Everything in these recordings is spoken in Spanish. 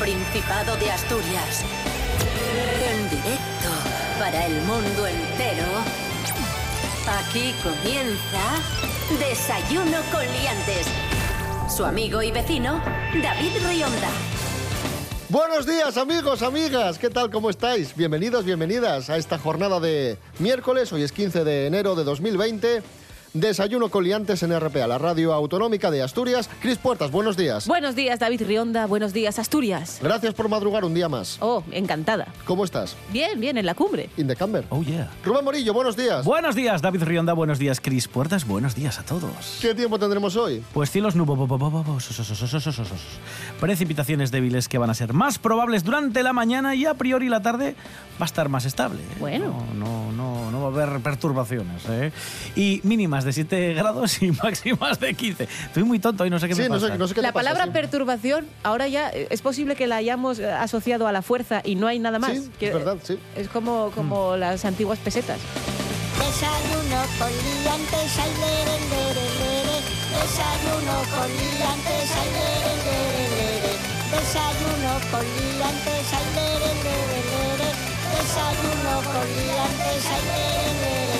Principado de Asturias. En directo para el mundo entero. Aquí comienza Desayuno con Liantes. Su amigo y vecino, David Rionda. Buenos días amigos, amigas, ¿qué tal? ¿Cómo estáis? Bienvenidos, bienvenidas a esta jornada de miércoles, hoy es 15 de enero de 2020. Desayuno con liantes en RPA, la radio autonómica de Asturias. Cris Puertas, buenos días. Buenos días, David Rionda. Buenos días, Asturias. Gracias por madrugar un día más. Oh, encantada. ¿Cómo estás? Bien, bien, en la cumbre. In the camber. Oh, yeah. Rubén Morillo, buenos días. Buenos días, David Rionda. Buenos días, Cris Puertas. Buenos días a todos. ¿Qué tiempo tendremos hoy? Pues cielos nubosos. Precipitaciones débiles que van a ser más probables durante la mañana y a priori la tarde va a estar más estable. ¿eh? Bueno. No, no, no, no va a haber perturbaciones. ¿eh? Y mínimas de 7 grados y máximas de 15. Estoy muy tonto y no sé qué Sí, me no pasa. sé, no sé qué La pasa, palabra sí. perturbación, ahora ya eh, es posible que la hayamos eh, asociado a la fuerza y no hay nada más. Sí, es Que- verdad, sí. Es como, como las antiguas pesetas. Desayuno con liantes, ay, lere, lere, lere. Desayuno con liantes, ay, lere, lere, lere. Desayuno con liantes, ay, lere, lere, lere. Desayuno con liantes, lere, lere, lere.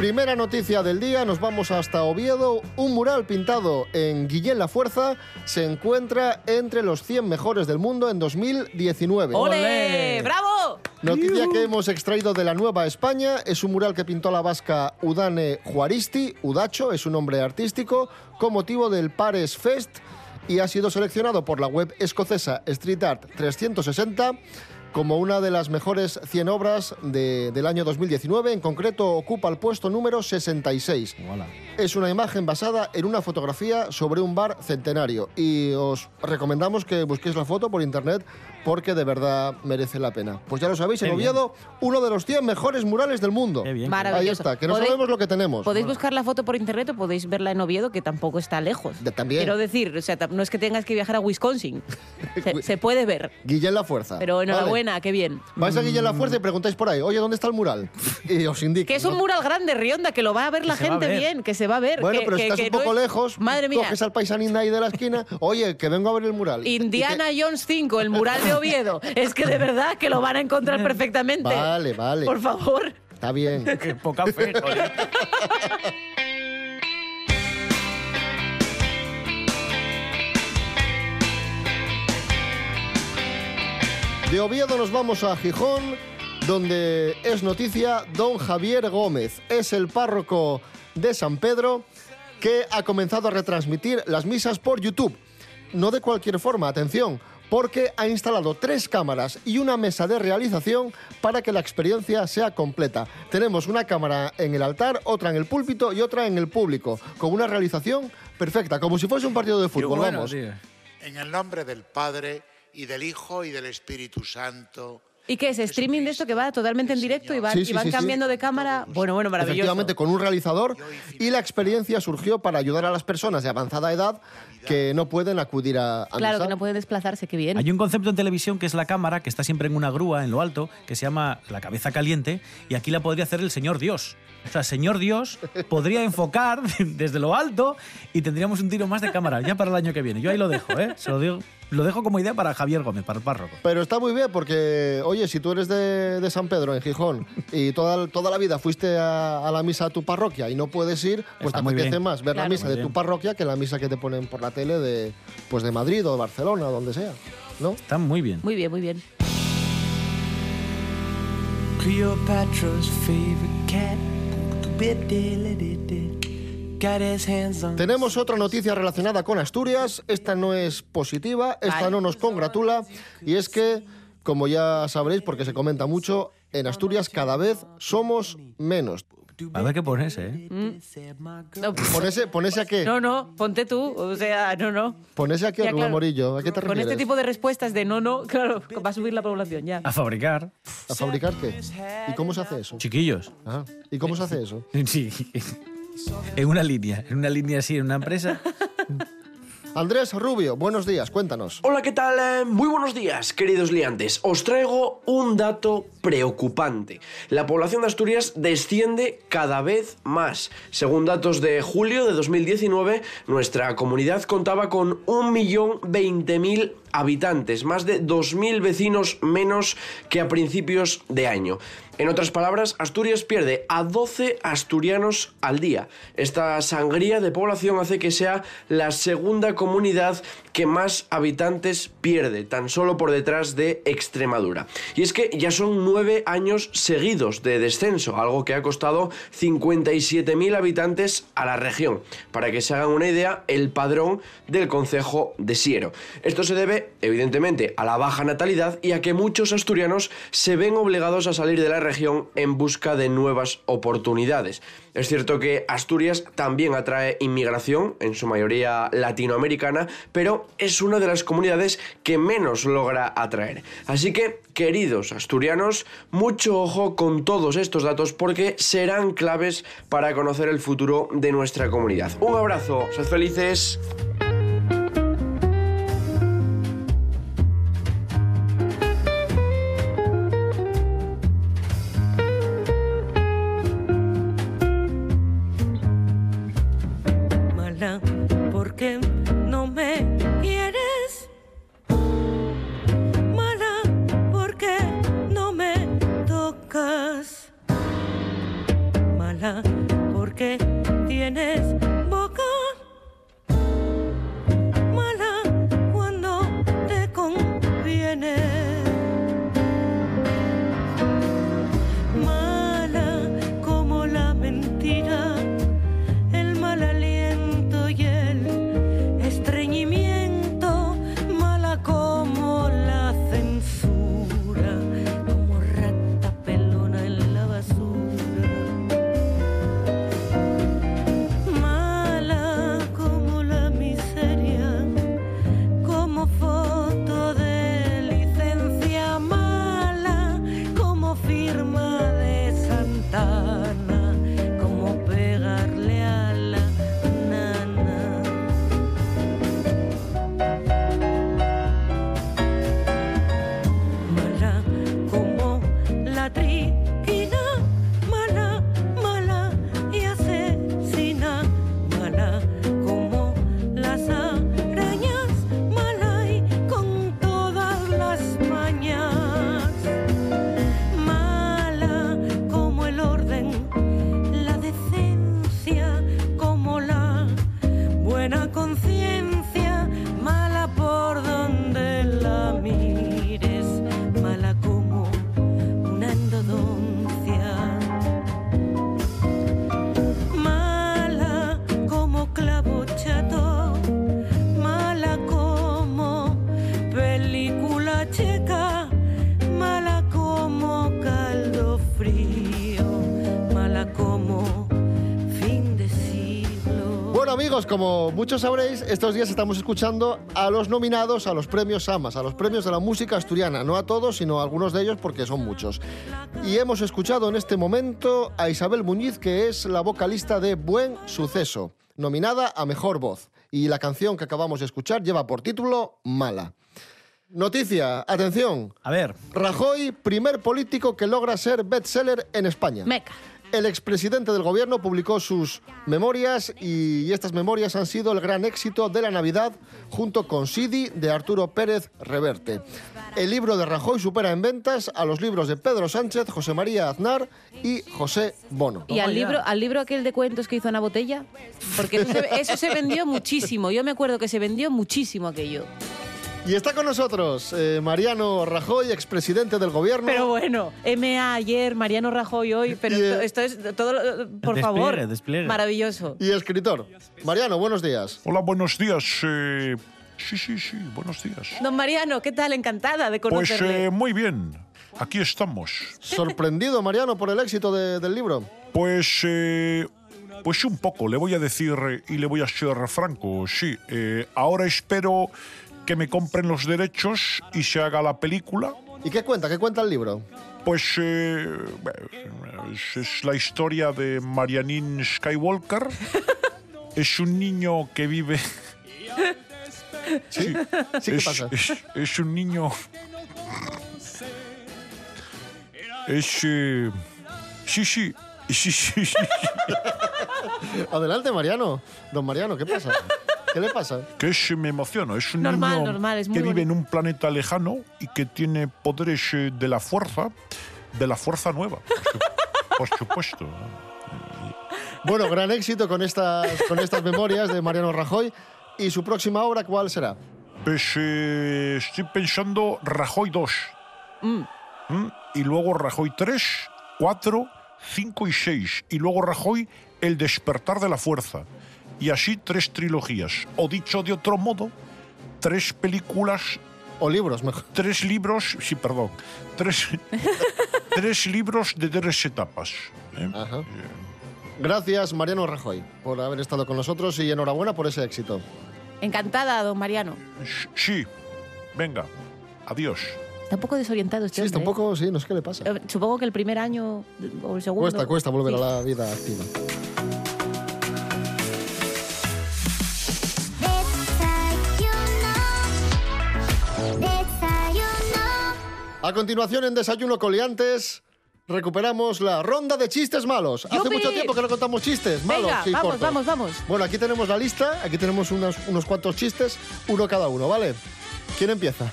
Primera noticia del día, nos vamos hasta Oviedo. Un mural pintado en Guillén La Fuerza se encuentra entre los 100 mejores del mundo en 2019. ¡Ole! ¡Bravo! Noticia que hemos extraído de la Nueva España. Es un mural que pintó la vasca Udane Juaristi. Udacho es un nombre artístico con motivo del Pares Fest y ha sido seleccionado por la web escocesa Street Art 360 como una de las mejores 100 obras de- del año 2019. En concreto, ocupa el puesto número 66. Hola. Es una imagen basada en una fotografía sobre un bar centenario y os recomendamos que busquéis la foto por internet porque de verdad merece la pena. Pues ya lo sabéis, en. Oviedo, uno de los 100 mejores murales del mundo. Qué bien. Maravilloso. Ahí está, que no Podéis- sabemos lo que tenemos. Podéis buscar la foto por internet o podéis verla en Oviedo, que tampoco está lejos. De- también. Quiero decir, o sea, tam- no es que tengas que viajar a Wisconsin. Se, se puede ver. Guillén La Fuerza. Pero Vale. enhorabuena, qué bien. Vais a Guillén La Fuerza y preguntáis por ahí, oye, ¿dónde está el mural? Y os indico. Que es un mural grande, Rionda, que lo va a ver la se va a gente ver. bien, que se va a ver. Bueno, que- pero que- estás que un no poco es- lejos. Madre mía. Coges al paisanín de ahí de la esquina. Oye, que vengo a ver el mural. Y- Indiana que- Jones 5, el mural de Oviedo. es que de verdad que lo van a encontrar perfectamente. Vale, vale. Por favor. Está bien. Qué poca fe. De Oviedo nos vamos a Gijón, donde es noticia don Javier Gómez. Es el párroco de San Pedro que ha comenzado a retransmitir las misas por YouTube. No de cualquier forma, atención, porque ha instalado tres cámaras y una mesa de realización para que la experiencia sea completa. Tenemos una cámara en el altar, otra en el púlpito y otra en el público, con una realización perfecta, como si fuese un partido de fútbol. bueno, vamos. tío. En el nombre del Padre y del Hijo y del Espíritu Santo. ¿Y qué es? ¿Streaming de esto que va totalmente en directo y van, Sí, sí, y van sí, sí. cambiando de cámara? Bueno, bueno, maravilloso. Efectivamente, con un realizador y la experiencia surgió para ayudar a las personas de avanzada edad que no pueden acudir a, a Claro, misa. que no pueden desplazarse, qué bien. Hay un concepto en televisión que es la cámara, que está siempre en una grúa en lo alto, que se llama la cabeza caliente, y aquí la podría hacer el señor Dios. O sea, señor Dios podría enfocar desde lo alto y tendríamos un tiro más de cámara ya para el año que viene. Yo ahí lo dejo, ¿eh? Se lo digo, lo dejo como idea para Javier Gómez, para el párroco. Pero está muy bien porque, oye, si tú eres de, de San Pedro, en Gijón, y toda, toda la vida fuiste a, a la misa a tu parroquia y no puedes ir, pues Está te apetece bien. más ver la Claro. misa Muy de tu parroquia que la misa que te ponen por la tele de, pues de Madrid o de Barcelona o donde sea, ¿no? Está muy bien. Muy bien, muy bien. Cleopatra's favorite cat. Tenemos otra noticia relacionada con Asturias. Esta no es positiva, esta no nos congratula. Y es que, como ya sabréis, porque se comenta mucho, en Asturias cada vez somos menos. A ver qué pones, ¿eh? No, Ponese, ponese a qué? no, no, ponte tú. O sea, no, no. Ponese aquí, Ya, Rubén claro. Morillo. ¿A qué te Con refieres? este tipo de respuestas de no, no, claro, va a subir la población ya. A fabricar. ¿A fabricar qué? ¿Y cómo se hace eso? Chiquillos. Ah, ¿Y cómo se hace eso? Sí. En una línea, en una línea así, en una empresa. Andrés Rubio, buenos días, cuéntanos. Hola, ¿qué tal? Eh, Muy buenos días, queridos liantes. Os traigo un dato preocupante. La población de Asturias desciende cada vez más. Según datos de julio de 2019, nuestra comunidad contaba con 1.020.000 habitantes, más de 2.000 vecinos menos que a principios de año. En otras palabras, Asturias pierde a 12 asturianos al día. Esta sangría de población hace que sea la segunda comunidad que más habitantes pierde, tan solo por detrás de Extremadura. Y es que ya son nueve años seguidos de descenso, algo que ha costado 57.000 habitantes a la región. Para que se hagan una idea, el padrón del concejo de Siero. Esto se debe, evidentemente, a la baja natalidad y a que muchos asturianos se ven obligados a salir de la región en busca de nuevas oportunidades. Es cierto que Asturias también atrae inmigración, en su mayoría latinoamericana, pero es una de las comunidades que menos logra atraer. Así que, queridos asturianos, mucho ojo con todos estos datos porque serán claves para conocer el futuro de nuestra comunidad. Un abrazo, sed felices. Amigos, como muchos sabréis, estos días estamos escuchando a los nominados a los premios SAMAS, a los premios de la música asturiana. No a todos, sino a algunos de ellos porque son muchos. Y hemos escuchado en este momento a Isabel Muñiz, que es la vocalista de Buen Suceso, nominada a Mejor Voz. Y la canción que acabamos de escuchar lleva por título Mala. Noticia, atención. A ver, Rajoy, primer político que logra ser bestseller en España. Meca. El expresidente del gobierno publicó sus memorias y estas memorias han sido el gran éxito de la Navidad junto con Sidi de Arturo Pérez Reverte. El libro de Rajoy supera en ventas a los libros de Pedro Sánchez, José María Aznar y José Bono. ¿Y al libro, al libro aquel de cuentos que hizo Ana Botella? Porque eso se, eso se vendió muchísimo. Yo me acuerdo que se vendió muchísimo aquello. Y está con nosotros eh, Mariano Rajoy, expresidente del gobierno. Pero bueno, MA ayer, Mariano Rajoy hoy, pero Y, esto, eh, esto es todo, por Despliegue, favor, despliegue. maravilloso. Y escritor. Mariano, buenos días. Hola, buenos días. eh, sí, sí, sí, buenos días. Don Mariano, ¿qué tal? Encantada de Pues conocerle. eh, muy bien, aquí estamos. Sorprendido, Mariano, por el éxito de- del libro. Pues, eh, pues un poco, le voy a decir y le voy a ser franco, sí. eh, ahora espero que me compren los derechos y se haga la película. ¿Y qué cuenta? ¿Qué cuenta el libro? Pues eh, es, es la historia de Marianín Skywalker. es un niño que vive Sí, sí, ¿qué es, pasa? es- es un niño. Es. eh, sí, sí. Sí, sí, sí. Adelante, Mariano. Don Mariano, ¿qué pasa? ¿Qué le pasa? Que es, me emociono. Es un Normal, niño normal, es muy que vive en un planeta lejano y que tiene poderes eh, de la fuerza, de la fuerza nueva. Por su- Por supuesto. Bueno, gran éxito con estas, con estas memorias de Mariano Rajoy. ¿Y su próxima obra cuál será? Pues eh, estoy pensando Rajoy 2. ¿Mm? Y luego Rajoy 3, 4, 5 y 6. Y luego Rajoy El despertar de la fuerza. Y así tres trilogías. O dicho de otro modo, tres películas. O libros, mejor. Tres libros, sí, perdón. Tres, tres libros de tres etapas. ¿eh? Ajá. Gracias, Mariano Rajoy, por haber estado con nosotros y enhorabuena por ese éxito. Encantada, don Mariano. Sí, venga, adiós. Está un poco desorientado este Sí, está un hombre, poco, sí, no sé qué le pasa. ¿eh? Eh, Supongo que el primer año o el segundo. Cuesta, cuesta volver Sí. a la vida activa. A continuación, en Desayuno Coliantes, recuperamos la ronda de chistes malos. Hace mucho tiempo que no contamos chistes malos. Venga, sí, vamos, cortos. vamos, vamos. Bueno, aquí tenemos la lista, aquí tenemos unos, unos cuantos chistes, uno cada uno, ¿vale? ¿Quién empieza?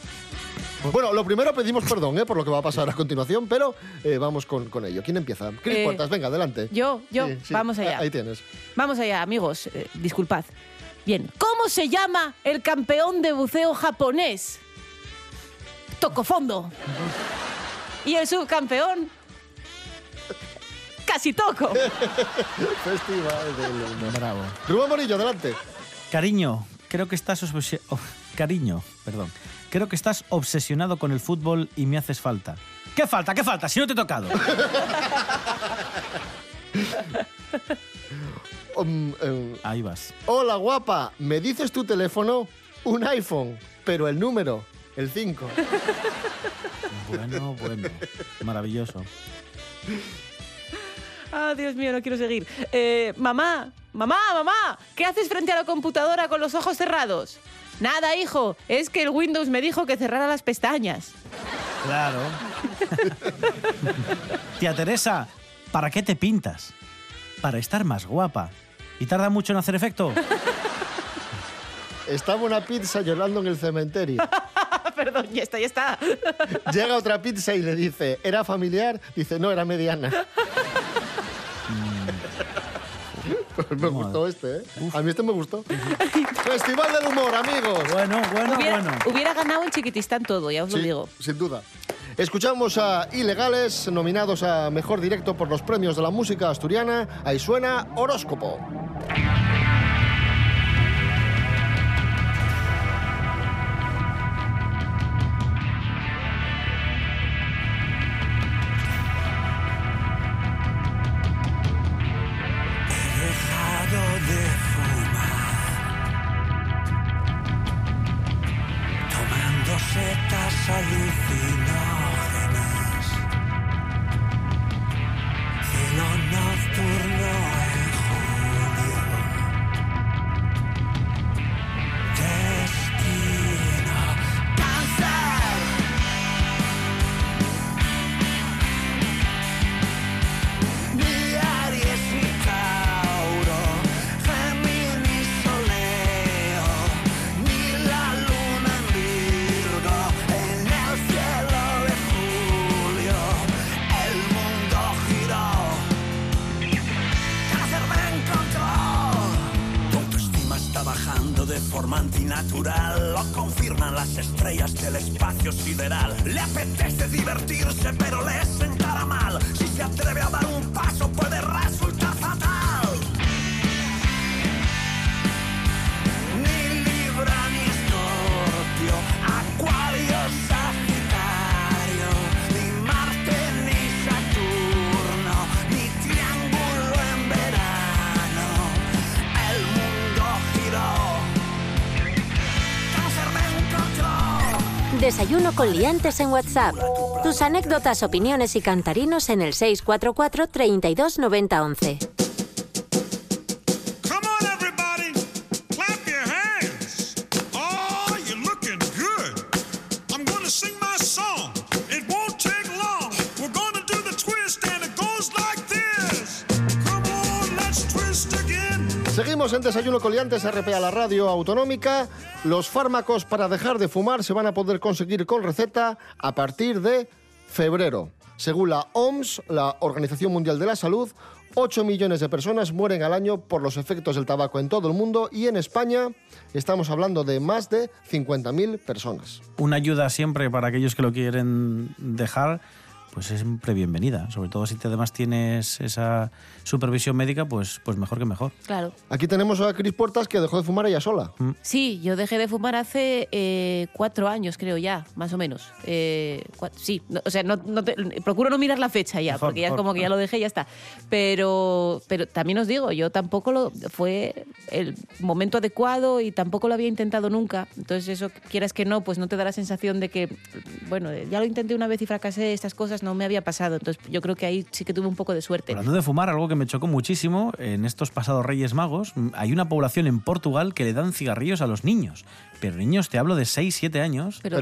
Bueno, lo primero pedimos perdón ¿eh? por lo que va a pasar a continuación, pero eh, vamos con, con ello. ¿Quién empieza? Cris Eh, Puertas, venga, adelante. Yo, yo, Sí, sí, vamos allá. Ahí tienes. Vamos allá, amigos. Eh, disculpad. Bien, ¿cómo se llama el campeón de buceo japonés? Tocofondo. ¿Y el subcampeón? Casi toco. Festival del humor. Bravo. Rubén Morillo, adelante. Cariño, creo que estás obsesi- oh, cariño, perdón. Creo que estás obsesionado con el fútbol y me haces falta. ¿Qué falta? ¿Qué falta? Si no te he tocado. Um, eh, Ahí vas. hola, guapa. ¿Me dices tu teléfono? Un iPhone, pero el número, el 5. Bueno, bueno. Maravilloso. Ah, Dios mío, no quiero seguir. Eh, mamá, mamá, mamá, ¿qué haces frente a la computadora con los ojos cerrados? Nada, hijo, es que el Windows me dijo que cerrara las pestañas. Claro. Tía Teresa, ¿para qué te pintas? Para estar más guapa. ¿Y tarda mucho en hacer efecto? Estaba una pizza llorando en el cementerio. Ah, Perdón, ya está, ya está. Llega otra pizza y le dice, ¿era familiar? Dice, no, era mediana. Pues me gustó este, ¿eh? A mí este me gustó. Festival del humor, amigos. Bueno, bueno, hubiera, bueno. hubiera ganado en Chiquitistán todo, ya os lo digo. sin duda. Escuchamos a Ilegales, nominados a Mejor Directo por los premios de la música asturiana. Ahí suena Horóscopo. Desayuno con liantes en WhatsApp. Tus anécdotas, opiniones y cantarinos en el 644 32 90 11. En Desayuno Coliantes, RPA, la radio autonómica. Los fármacos para dejar de fumar se van a poder conseguir con receta a partir de febrero. Según la OMS, la Organización Mundial de la Salud, 8 millones de personas mueren al año por los efectos del tabaco en todo el mundo y en España estamos hablando de más de 50.000 personas. Una ayuda siempre para aquellos que lo quieren dejar, pues es siempre bienvenida. Sobre todo si te además tienes esa supervisión médica, pues, pues mejor que mejor. Claro. Aquí tenemos a Cris Puertas que dejó de fumar ella sola. Sí, yo dejé de fumar hace eh, cuatro años, creo ya, más o menos. Eh, sí, no- o sea, no, no te- procuro no mirar la fecha ya, Mejor, porque ya es mejor. como que ya lo dejé y ya está. Pero, pero también os digo, yo tampoco lo fue el momento adecuado y tampoco lo había intentado nunca. Entonces eso, quieras que no, pues no te da la sensación de que, bueno, ya lo intenté una vez y fracasé, estas cosas no me había pasado. Entonces yo creo que ahí sí que tuve un poco de suerte. Hablando de fumar, algo que me chocó muchísimo, en estos pasados Reyes Magos, mm, hay una población en Portugal que le dan cigarrillos a los niños. Pero niños, te hablo de 6, 7 años. Pero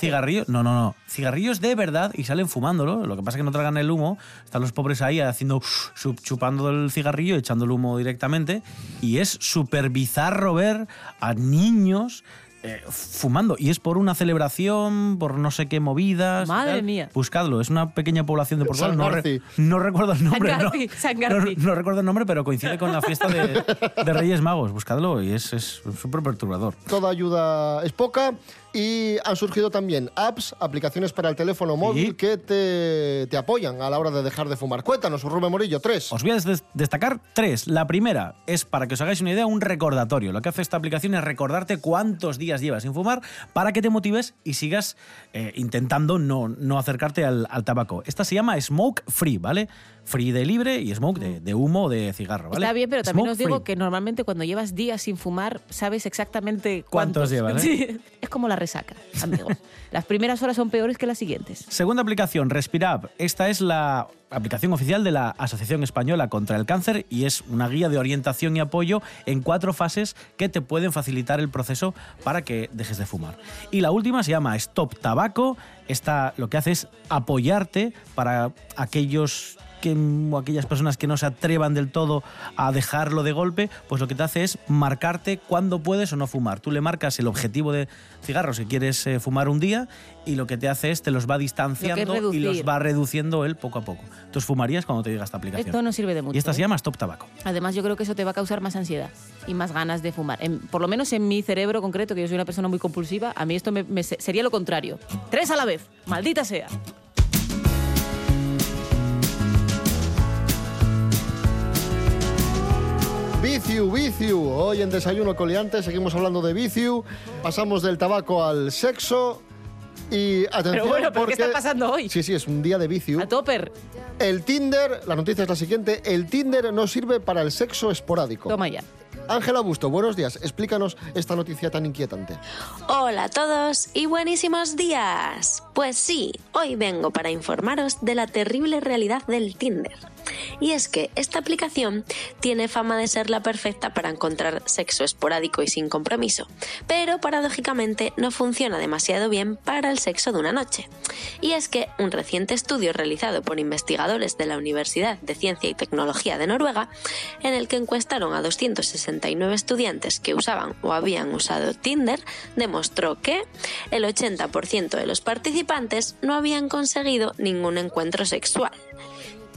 cigarrillos- no, no, no. Cigarrillos de verdad y salen fumándolo. Lo que pasa es que no tragan el humo. Están los pobres ahí haciendo, chup- chupando el cigarrillo, echando el humo directamente. Y es súper bizarro ver a niños eh, fumando. Y es por una celebración, por no sé qué movidas. Madre tal. mía. Buscadlo, es una pequeña población de Portugal. San No, re- no recuerdo el nombre. San no. Garci, San No, Garci. no recuerdo el nombre, pero coincide con la fiesta de, de Reyes Magos. Buscadlo y es es súper perturbador. Toda ayuda es poca y han surgido también apps, aplicaciones para el teléfono móvil que te, te apoyan a la hora de dejar de fumar. Cuéntanos, Rubén Morillo, tres. Os voy a des- destacar tres. La primera es, para que os hagáis una idea, un recordatorio. Lo que hace esta aplicación es recordarte cuántos días llevas sin fumar para que te motives y sigas eh, intentando no, no acercarte al, al tabaco. Esta se llama Smoke Free, ¿vale? Free de libre y smoke de, de humo de cigarro, ¿vale? Está bien, pero también Smoke os digo free. que normalmente cuando llevas días sin fumar, sabes exactamente ¿Cuántos cuántos. llevas, eh? Sí, es como la resaca, amigos. Las primeras horas son peores que las siguientes. Segunda aplicación, Respirab. Esta es la aplicación oficial de la Asociación Española contra el Cáncer y es una guía de orientación y apoyo en cuatro fases que te pueden facilitar el proceso para que dejes de fumar. Y la última se llama Stop Tabaco. Esta lo que hace es apoyarte para aquellos que, o aquellas personas que no se atrevan del todo a dejarlo de golpe, pues lo que te hace es marcarte cuándo puedes o no fumar. Tú le marcas el objetivo de cigarros que quieres eh, fumar un día y lo que te hace es te los va distanciando y los va reduciendo él poco a poco. Entonces fumarías cuando te llega esta aplicación. Esto no sirve de mucho. y esta se ¿eh? llama Stop Tabaco. Además, yo creo que eso te va a causar más ansiedad y más ganas de fumar. En- por lo menos en mi cerebro concreto, que yo soy una persona muy compulsiva, a mí esto me- me se- sería lo contrario. Tres a la vez, maldita sea. Viciu, viciu. Hoy en Desayuno Coliante seguimos hablando de viciu. Pasamos del tabaco al sexo. Y atención, Pero bueno, ¿pero porque... qué está pasando hoy? Sí, sí, es un día de viciu. A topper. El Tinder, la noticia es la siguiente, el Tinder no sirve para el sexo esporádico. Toma ya. Ángela Busto, buenos días. Explícanos esta noticia tan inquietante. Hola a todos y buenísimos días. Pues sí, hoy vengo para informaros de la terrible realidad del Tinder. Y es que esta aplicación tiene fama de ser la perfecta para encontrar sexo esporádico y sin compromiso, pero paradójicamente no funciona demasiado bien para el sexo de una noche. Y es que un reciente estudio realizado por investigadores de la Universidad de Ciencia y Tecnología de Noruega, en el que encuestaron a 269 estudiantes que usaban o habían usado Tinder, demostró que el 80% de los participantes no habían conseguido ningún encuentro sexual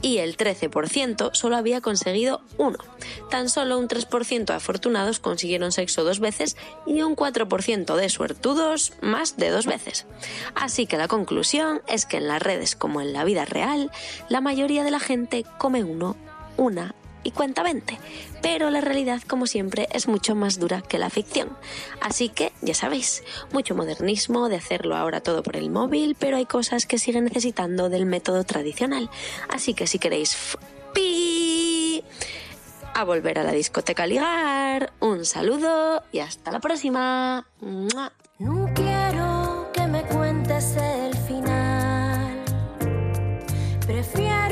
y el 13% solo había conseguido uno. Tan solo un 3% de afortunados consiguieron sexo dos veces y un 4% de suertudos más de dos veces. Así que la conclusión es que en las redes como en la vida real, la mayoría de la gente come uno, una y cuenta 20. Pero la realidad, como siempre, es mucho más dura que la ficción. Así que, ya sabéis, mucho modernismo de hacerlo ahora todo por el móvil, pero hay cosas que siguen necesitando del método tradicional. Así que si queréis pi a volver a la discoteca a ligar, un saludo y hasta la próxima. No quiero que me cuentes el final. Prefiero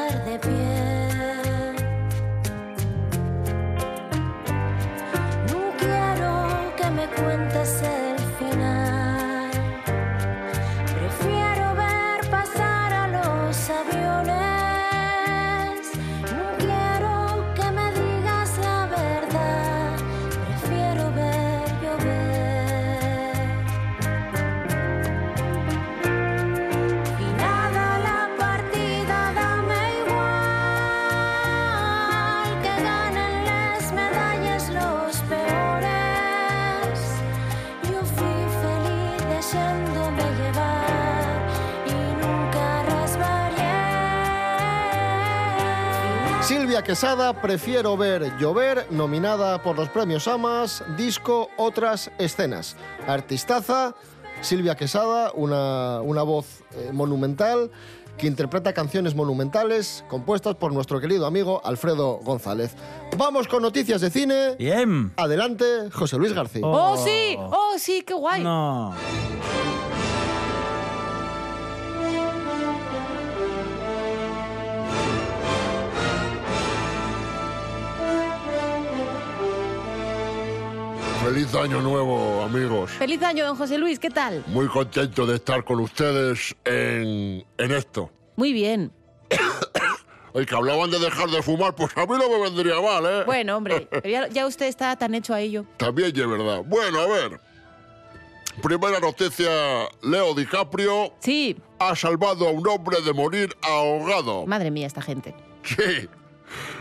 Silvia Quesada, Prefiero ver llover, nominada por los premios AMAS, disco Otras Escenas. Artistaza, Silvia Quesada, una, una voz eh, monumental que interpreta canciones monumentales compuestas por nuestro querido amigo Alfredo González. Vamos con noticias de cine. Bien. Adelante, José Luis García. ¡Oh, sí! ¡Oh, sí! ¡Qué guay! No. Feliz año nuevo, amigos. Feliz año, don José Luis, ¿qué tal? Muy contento de estar con ustedes en, en esto. Muy bien. Oye, que hablaban de dejar de fumar, pues a mí no me vendría mal, ¿eh? Bueno, hombre, pero ya, ya usted está tan hecho a ello. También es verdad. Bueno, a ver. Primera noticia, Leo DiCaprio Sí, ha salvado a un hombre de morir ahogado. madre mía, esta gente. Sí.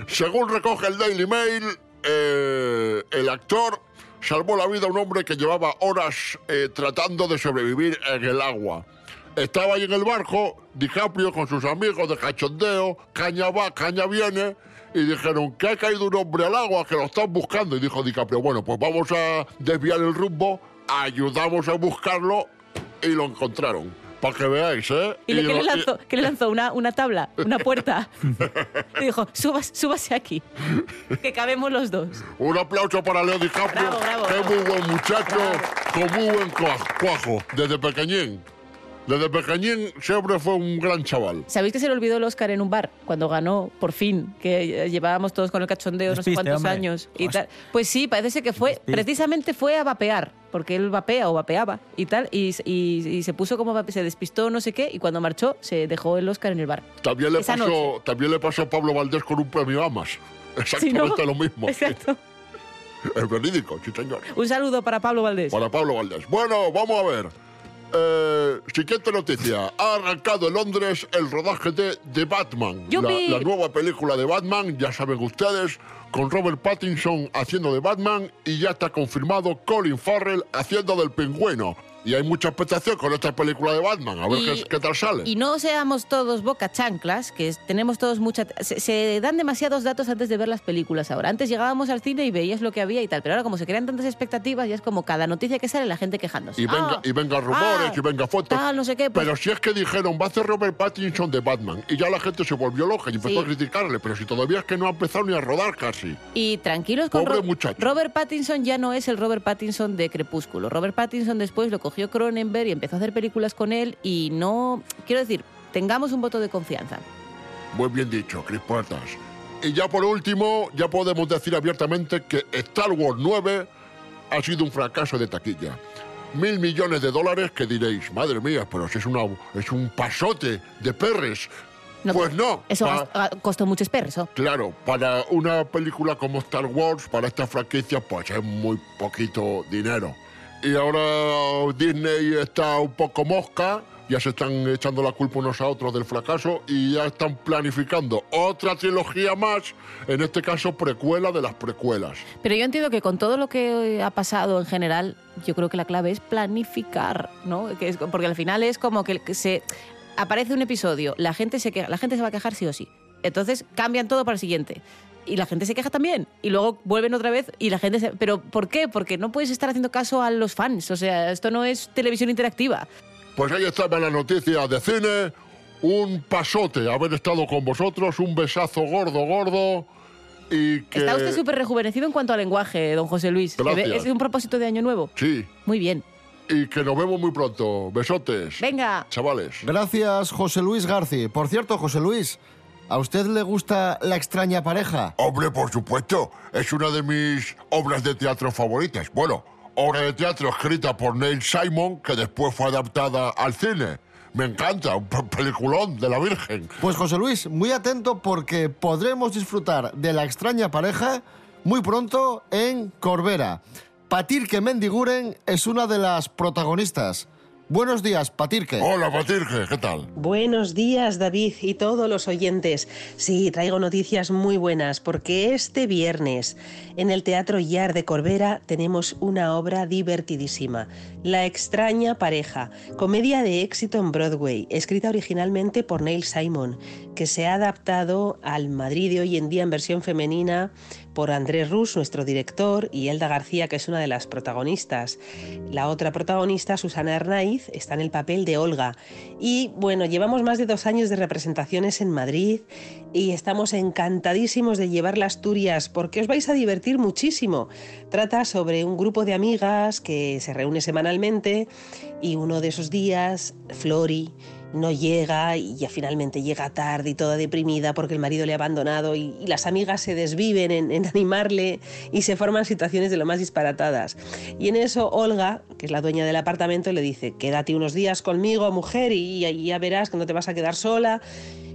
Según recoge el Daily Mail, eh, el actor salvó la vida a un hombre que llevaba horas eh, tratando de sobrevivir en el agua. Estaba ahí en el barco, DiCaprio con sus amigos de cachondeo, caña va, caña viene, y dijeron que ha caído un hombre al agua, que lo están buscando. Y dijo DiCaprio, bueno, pues vamos a desviar el rumbo, ayudamos a buscarlo, y lo encontraron. Para que veáis, ¿eh? ¿Y, le, qué, lo- le lanzó? ¿Qué le lanzó? ¿Una, una tabla? ¿Una puerta? y dijo, "Subas- súbase aquí, que cabemos los dos. Un aplauso para Leo DiCaprio. Bravo, bravo, que es bravo. muy buen muchacho, con muy buen cua- cuajo, desde pequeñín. Desde pequeñín siempre fue un gran chaval. ¿Sabéis que se le olvidó el Oscar en un bar cuando ganó, por fin, que eh, llevábamos todos con el cachondeo no sé Despiste, cuántos hombre. años y tal? Pues sí, parece ser que fue, precisamente fue a vapear, porque él vapea o vapeaba y tal, y, y- y se puso como vape- se despistó no sé qué, y cuando marchó se dejó el Oscar en el bar. También le, Esa pasó, noche. también le pasó a Pablo Valdés con un premio Amas. Exactamente ¿no? lo mismo. Exacto. Es verídico, sí, señor. Un saludo para Pablo Valdés. Para Pablo Valdés. Bueno, vamos a ver. Eh, siguiente noticia. Ha arrancado en Londres el rodaje de The Batman. La, la nueva película de Batman, ya saben ustedes, con Robert Pattinson haciendo de Batman y ya está confirmado Colin Farrell haciendo del pingüino. Y hay mucha expectación con esta película de Batman. A ver Y- qué, qué tal sale. Y no seamos todos boca chanclas, que tenemos todos mucha... Se, se dan demasiados datos antes de ver las películas ahora. Antes llegábamos al cine y veías lo que había y tal, pero ahora como se crean tantas expectativas, ya es como cada noticia que sale la gente quejándose. Y venga, Ah, y venga rumores ah, y venga fotos. tal, no sé qué, pues- Pero si es que dijeron, va a hacer Robert Pattinson de Batman. Y ya la gente se volvió loca y empezó Sí. a criticarle. Pero si todavía es que no ha empezado ni a rodar casi. Y tranquilos con Pobre Ro- muchacho. Robert Pattinson ya no es el Robert Pattinson de Crepúsculo. Robert Pattinson después lo cogió Cronenberg y empezó a hacer películas con él y no... Quiero decir, tengamos un voto de confianza. Muy bien dicho, Chris Puertas. Y ya por último, ya podemos decir abiertamente que Star Wars 9 ha sido un fracaso de taquilla. Mil millones de dólares que diréis, madre mía, pero si es, una, es un pasote de perres. No, pues no. Eso pa- ah, costó mucho esperso. Claro, para una película como Star Wars, para esta franquicia, pues es muy poquito dinero. Y ahora Disney está un poco mosca, ya se están echando la culpa unos a otros del fracaso y ya están planificando otra trilogía más, en este caso precuela de las precuelas. Pero yo entiendo que con todo lo que ha pasado en general, yo creo que la clave es planificar, ¿no? Porque al final es como que se aparece un episodio, la gente se la gente se va a quejar sí o sí. Entonces cambian todo para el siguiente. Y la gente se queja también. Y luego vuelven otra vez y la gente se... ¿Pero por qué? Porque no puedes estar haciendo caso a los fans. O sea, esto no es televisión interactiva. Pues ahí estaba la noticia de cine, un pasote haber estado con vosotros, un besazo gordo, gordo y que... Está usted súper rejuvenecido en cuanto al lenguaje, don José Luis. Gracias. Es un propósito de año nuevo. Sí, Muy bien. y que nos vemos muy pronto. Besotes. Venga. Chavales. Gracias, José Luis García. Por cierto, José Luis, ¿a usted le gusta la extraña pareja? Hombre, por supuesto, es una de mis obras de teatro favoritas. Bueno, obra de teatro escrita por Neil Simon, que después fue adaptada al cine. Me encanta, un pe- peliculón de la Virgen. Pues José Luis, muy atento porque podremos disfrutar de la extraña pareja muy pronto en Corbera. Patir que Mendiguren es una de las protagonistas. Buenos días, Patirque. Hola, Patirque, ¿qué tal? Buenos días, David y todos los oyentes. Sí, traigo noticias muy buenas porque este viernes en el Teatro Yar de Corbera tenemos una obra divertidísima, La extraña pareja, comedia de éxito en Broadway, escrita originalmente por Neil Simon, que se ha adaptado al Madrid de hoy en día en versión femenina por Andrés Rus, nuestro director, y Elda García, que es una de las protagonistas. La otra protagonista, Susana Hernáiz, está en el papel de Olga. Y bueno, llevamos más de dos años de representaciones en Madrid y estamos encantadísimos de llevarla a Asturias porque os vais a divertir muchísimo. Trata sobre un grupo de amigas que se reúne semanalmente y uno de esos días, Flori, no llega y ya finalmente llega tarde y toda deprimida porque el marido le ha abandonado y, las amigas se desviven en, en animarle y se forman situaciones de lo más disparatadas. Y en eso Olga, que es la dueña del apartamento, le dice, quédate unos días conmigo, mujer, y, y ya verás que no te vas a quedar sola.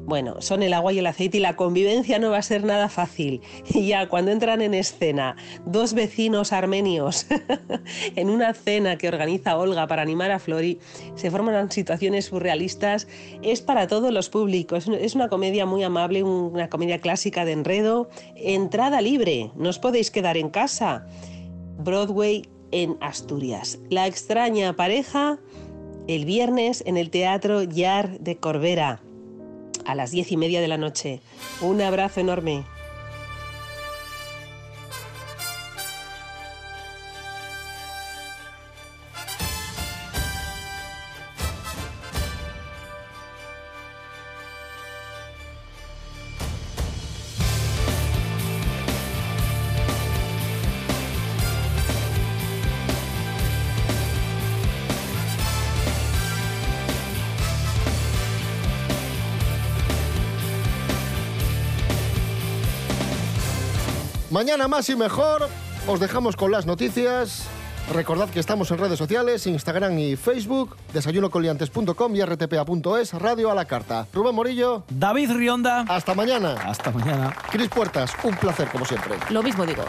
Bueno, son el agua y el aceite y la convivencia no va a ser nada fácil. Y ya cuando entran en escena dos vecinos armenios en una cena que organiza Olga para animar a Flori, se forman situaciones surrealistas. Es para todos los públicos. Es una comedia muy amable, una comedia clásica de enredo. Entrada libre, no os podéis quedar en casa. Broadway en Asturias. La extraña pareja el viernes en el Teatro Yar de Corbera a las diez y media de la noche. Un abrazo enorme. Mañana más y mejor. Os dejamos con las noticias. Recordad que estamos en redes sociales, Instagram y Facebook, desayunocoliantes.com y rtpa.es, Radio a la Carta. Rubén Morillo. David Rionda. Hasta mañana. Hasta mañana. Cris Puertas, un placer como siempre. Lo mismo digo.